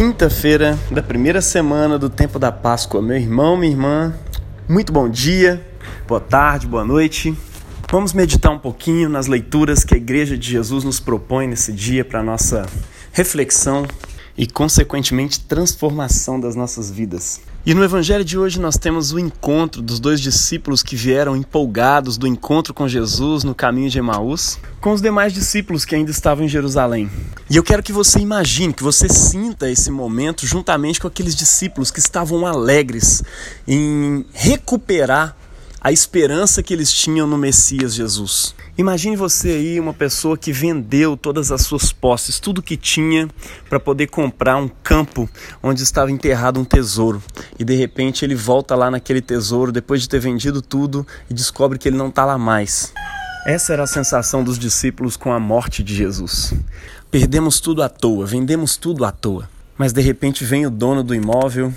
quinta-feira da primeira semana do tempo da Páscoa. Meu irmão, minha irmã, muito bom dia, boa tarde, boa noite. Vamos meditar um pouquinho nas leituras que a Igreja de Jesus nos propõe nesse dia para nossa reflexão e, consequentemente, transformação das nossas vidas. E no Evangelho de hoje nós temos o encontro dos dois discípulos que vieram empolgados do encontro com Jesus no caminho de Emaús, com os demais discípulos que ainda estavam em Jerusalém. E eu quero que você imagine, que você sinta esse momento juntamente com aqueles discípulos que estavam alegres em recuperar a esperança que eles tinham no Messias Jesus. Imagine você aí uma pessoa que vendeu todas as suas posses, tudo que tinha para poder comprar um campo onde estava enterrado um tesouro. E de repente ele volta lá naquele tesouro depois de ter vendido tudo e descobre que ele não está lá mais. Essa era a sensação dos discípulos com a morte de Jesus. Perdemos tudo à toa, vendemos tudo à toa. Mas de repente vem o dono do imóvel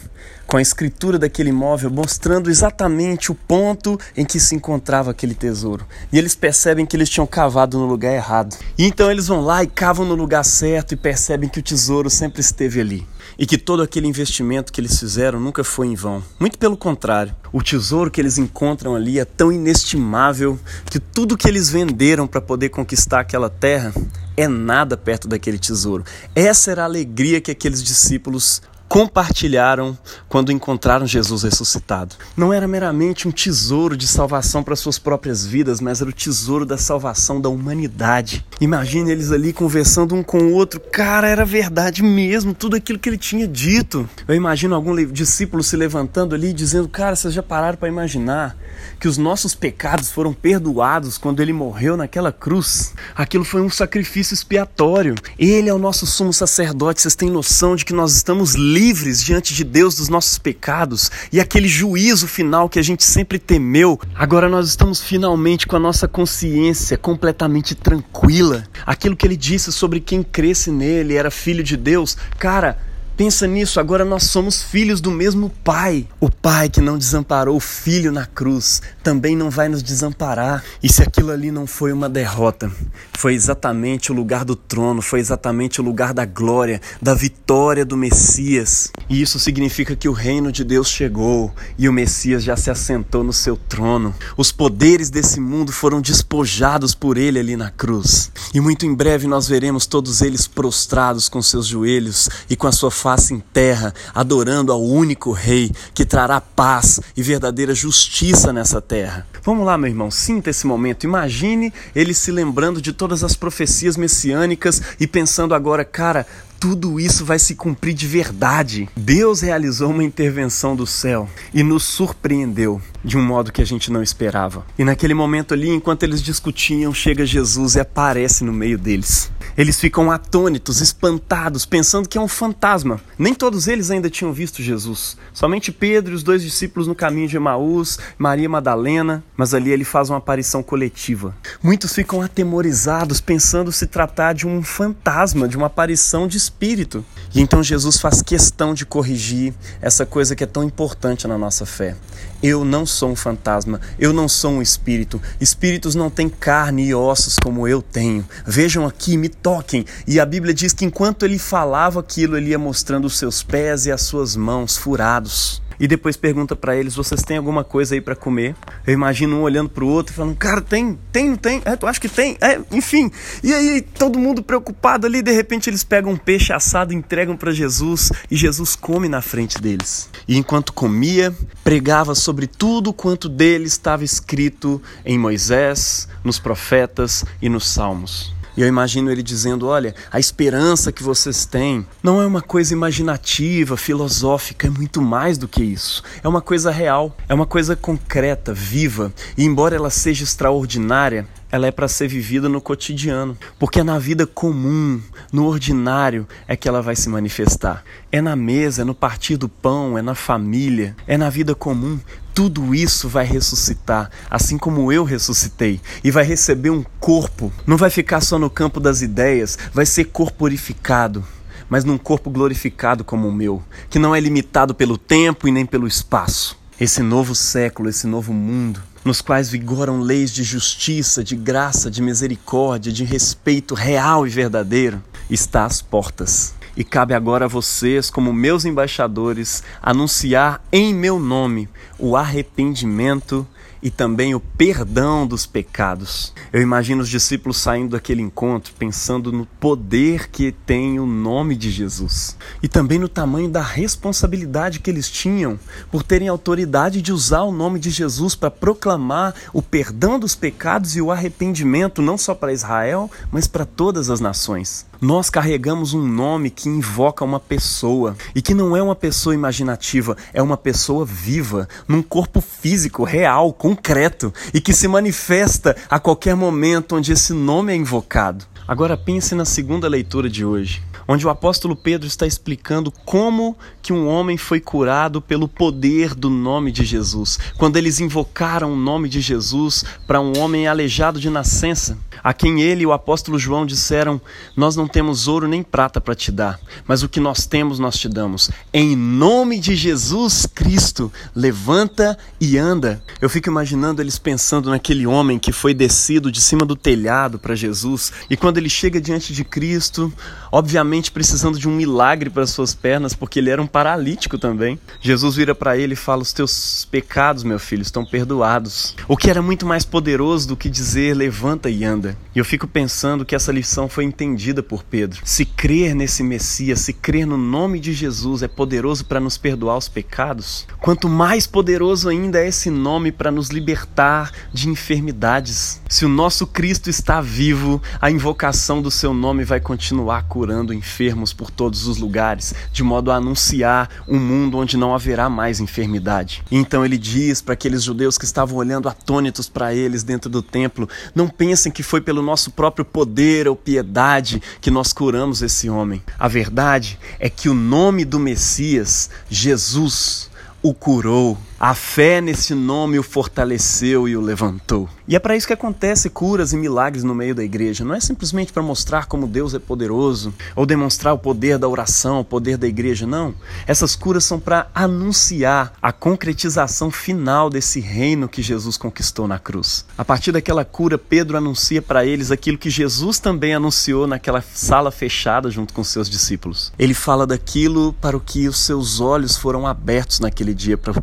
com a escritura daquele imóvel mostrando exatamente o ponto em que se encontrava aquele tesouro. E eles percebem que eles tinham cavado no lugar errado. E então eles vão lá e cavam no lugar certo e percebem que o tesouro sempre esteve ali. E que todo aquele investimento que eles fizeram nunca foi em vão. Muito pelo contrário, o tesouro que eles encontram ali é tão inestimável que tudo que eles venderam para poder conquistar aquela terra é nada perto daquele tesouro. Essa era a alegria que aqueles discípulos compartilharam quando encontraram Jesus ressuscitado. Não era meramente um tesouro de salvação para suas próprias vidas, mas era o tesouro da salvação da humanidade. Imagine eles ali conversando um com o outro. Cara, era verdade mesmo, tudo aquilo que ele tinha dito. Eu imagino algum discípulo se levantando ali dizendo: Cara, vocês já pararam para imaginar que os nossos pecados foram perdoados quando ele morreu naquela cruz? Aquilo foi um sacrifício expiatório. Ele é o nosso sumo sacerdote. Vocês têm noção de que nós estamos livres livres diante de Deus dos nossos pecados e aquele juízo final que a gente sempre temeu, agora nós estamos finalmente com a nossa consciência completamente tranquila. Aquilo que ele disse sobre quem cresce nele era filho de Deus, cara Pensa nisso, agora nós somos filhos do mesmo Pai. O Pai que não desamparou o Filho na cruz também não vai nos desamparar. E se aquilo ali não foi uma derrota, foi exatamente o lugar do trono, foi exatamente o lugar da glória, da vitória do Messias. E isso significa que o reino de Deus chegou e o Messias já se assentou no seu trono. Os poderes desse mundo foram despojados por ele ali na cruz. E muito em breve nós veremos todos eles prostrados com seus joelhos e com a sua face em terra, adorando ao único Rei que trará paz e verdadeira justiça nessa terra. Vamos lá, meu irmão, sinta esse momento. Imagine ele se lembrando de todas as profecias messiânicas e pensando agora, cara, tudo isso vai se cumprir de verdade. Deus realizou uma intervenção do céu e nos surpreendeu de um modo que a gente não esperava. E naquele momento ali, enquanto eles discutiam, chega Jesus e aparece no meio deles. Eles ficam atônitos, espantados, pensando que é um fantasma. Nem todos eles ainda tinham visto Jesus. Somente Pedro e os dois discípulos no caminho de Emaús, Maria Madalena, mas ali ele faz uma aparição coletiva. Muitos ficam atemorizados, pensando se tratar de um fantasma, de uma aparição de espírito. E então Jesus faz questão de corrigir essa coisa que é tão importante na nossa fé. Eu não sou um fantasma, eu não sou um espírito. Espíritos não têm carne e ossos como eu tenho. Vejam aqui, me toquem. E a Bíblia diz que enquanto ele falava aquilo, ele ia mostrando os seus pés e as suas mãos furados e depois pergunta para eles: vocês têm alguma coisa aí para comer? Eu imagino um olhando para o outro e falando: cara, tem, tem, não tem? É, tu acha que tem? É, enfim. E aí todo mundo preocupado ali, de repente eles pegam um peixe assado, entregam para Jesus e Jesus come na frente deles. E enquanto comia, pregava sobre tudo quanto dele estava escrito em Moisés, nos profetas e nos salmos. E eu imagino ele dizendo: Olha, a esperança que vocês têm não é uma coisa imaginativa, filosófica, é muito mais do que isso. É uma coisa real, é uma coisa concreta, viva. E embora ela seja extraordinária, ela é para ser vivida no cotidiano, porque é na vida comum, no ordinário, é que ela vai se manifestar. É na mesa, é no partir do pão, é na família, é na vida comum. Tudo isso vai ressuscitar, assim como eu ressuscitei, e vai receber um corpo. Não vai ficar só no campo das ideias, vai ser corporificado mas num corpo glorificado como o meu, que não é limitado pelo tempo e nem pelo espaço. Esse novo século, esse novo mundo, nos quais vigoram leis de justiça, de graça, de misericórdia, de respeito real e verdadeiro, está às portas. E cabe agora a vocês, como meus embaixadores, anunciar em meu nome o arrependimento e também o perdão dos pecados. Eu imagino os discípulos saindo daquele encontro pensando no poder que tem o nome de Jesus e também no tamanho da responsabilidade que eles tinham por terem autoridade de usar o nome de Jesus para proclamar o perdão dos pecados e o arrependimento não só para Israel, mas para todas as nações. Nós carregamos um nome que invoca uma pessoa e que não é uma pessoa imaginativa, é uma pessoa viva, num corpo físico, real, concreto e que se manifesta a qualquer momento onde esse nome é invocado. Agora pense na segunda leitura de hoje onde o apóstolo Pedro está explicando como que um homem foi curado pelo poder do nome de Jesus. Quando eles invocaram o nome de Jesus para um homem aleijado de nascença, a quem ele e o apóstolo João disseram: Nós não temos ouro nem prata para te dar, mas o que nós temos nós te damos. Em nome de Jesus Cristo, levanta e anda. Eu fico imaginando eles pensando naquele homem que foi descido de cima do telhado para Jesus e quando ele chega diante de Cristo, obviamente precisando de um milagre para suas pernas, porque ele era um paralítico também. Jesus vira para ele e fala: Os teus pecados, meu filho, estão perdoados. O que era muito mais poderoso do que dizer levanta e anda. E eu fico pensando que essa lição foi entendida por Pedro. Se crer nesse Messias, se crer no nome de Jesus é poderoso para nos perdoar os pecados, quanto mais poderoso ainda é esse nome para nos libertar de enfermidades. Se o nosso Cristo está vivo, a invocação do seu nome vai continuar curando enfermos por todos os lugares, de modo a anunciar um mundo onde não haverá mais enfermidade. Então ele diz para aqueles judeus que estavam olhando atônitos para eles dentro do templo: não pensem que foi pelo nosso próprio poder ou piedade que nós curamos esse homem. A verdade é que o nome do Messias, Jesus, o curou. A fé nesse nome o fortaleceu e o levantou. E é para isso que acontece curas e milagres no meio da igreja. Não é simplesmente para mostrar como Deus é poderoso ou demonstrar o poder da oração, o poder da igreja, não. Essas curas são para anunciar a concretização final desse reino que Jesus conquistou na cruz. A partir daquela cura, Pedro anuncia para eles aquilo que Jesus também anunciou naquela sala fechada junto com seus discípulos. Ele fala daquilo para o que os seus olhos foram abertos naquele dia por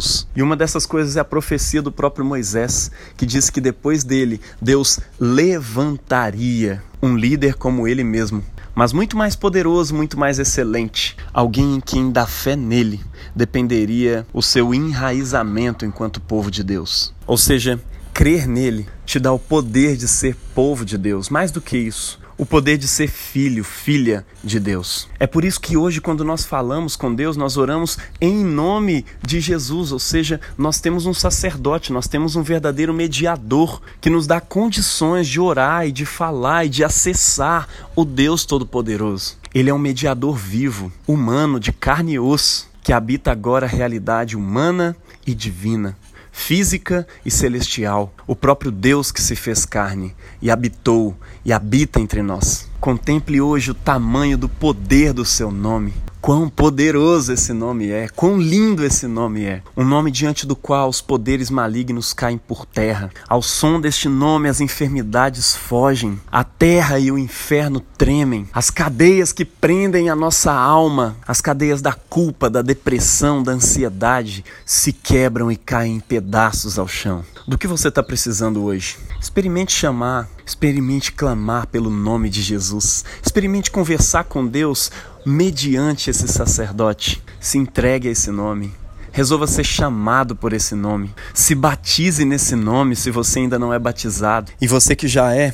Jesus. E uma dessas coisas é a profecia do próprio Moisés, que diz que depois dele, Deus levantaria um líder como ele mesmo, mas muito mais poderoso, muito mais excelente, alguém em quem da fé nele dependeria o seu enraizamento enquanto povo de Deus. Ou seja, crer nele te dá o poder de ser povo de Deus. Mais do que isso, o poder de ser filho, filha de Deus. É por isso que hoje, quando nós falamos com Deus, nós oramos em nome de Jesus, ou seja, nós temos um sacerdote, nós temos um verdadeiro mediador que nos dá condições de orar e de falar e de acessar o Deus Todo-Poderoso. Ele é um mediador vivo, humano, de carne e osso, que habita agora a realidade humana e divina física e celestial, o próprio Deus que se fez carne e habitou e habita entre nós. Contemple hoje o tamanho do poder do seu nome. Quão poderoso esse nome é, quão lindo esse nome é. Um nome diante do qual os poderes malignos caem por terra. Ao som deste nome, as enfermidades fogem, a terra e o inferno tremem. As cadeias que prendem a nossa alma, as cadeias da culpa, da depressão, da ansiedade, se quebram e caem em pedaços ao chão. Do que você está precisando hoje? Experimente chamar, experimente clamar pelo nome de Jesus, experimente conversar com Deus mediante esse sacerdote. Se entregue a esse nome. Resolva ser chamado por esse nome. Se batize nesse nome se você ainda não é batizado. E você que já é,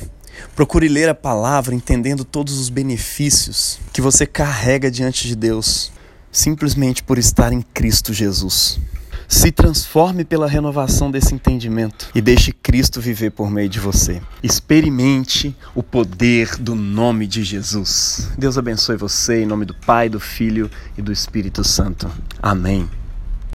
procure ler a palavra entendendo todos os benefícios que você carrega diante de Deus, simplesmente por estar em Cristo Jesus. Se transforme pela renovação desse entendimento e deixe Cristo viver por meio de você. Experimente o poder do nome de Jesus. Deus abençoe você em nome do Pai, do Filho e do Espírito Santo. Amém.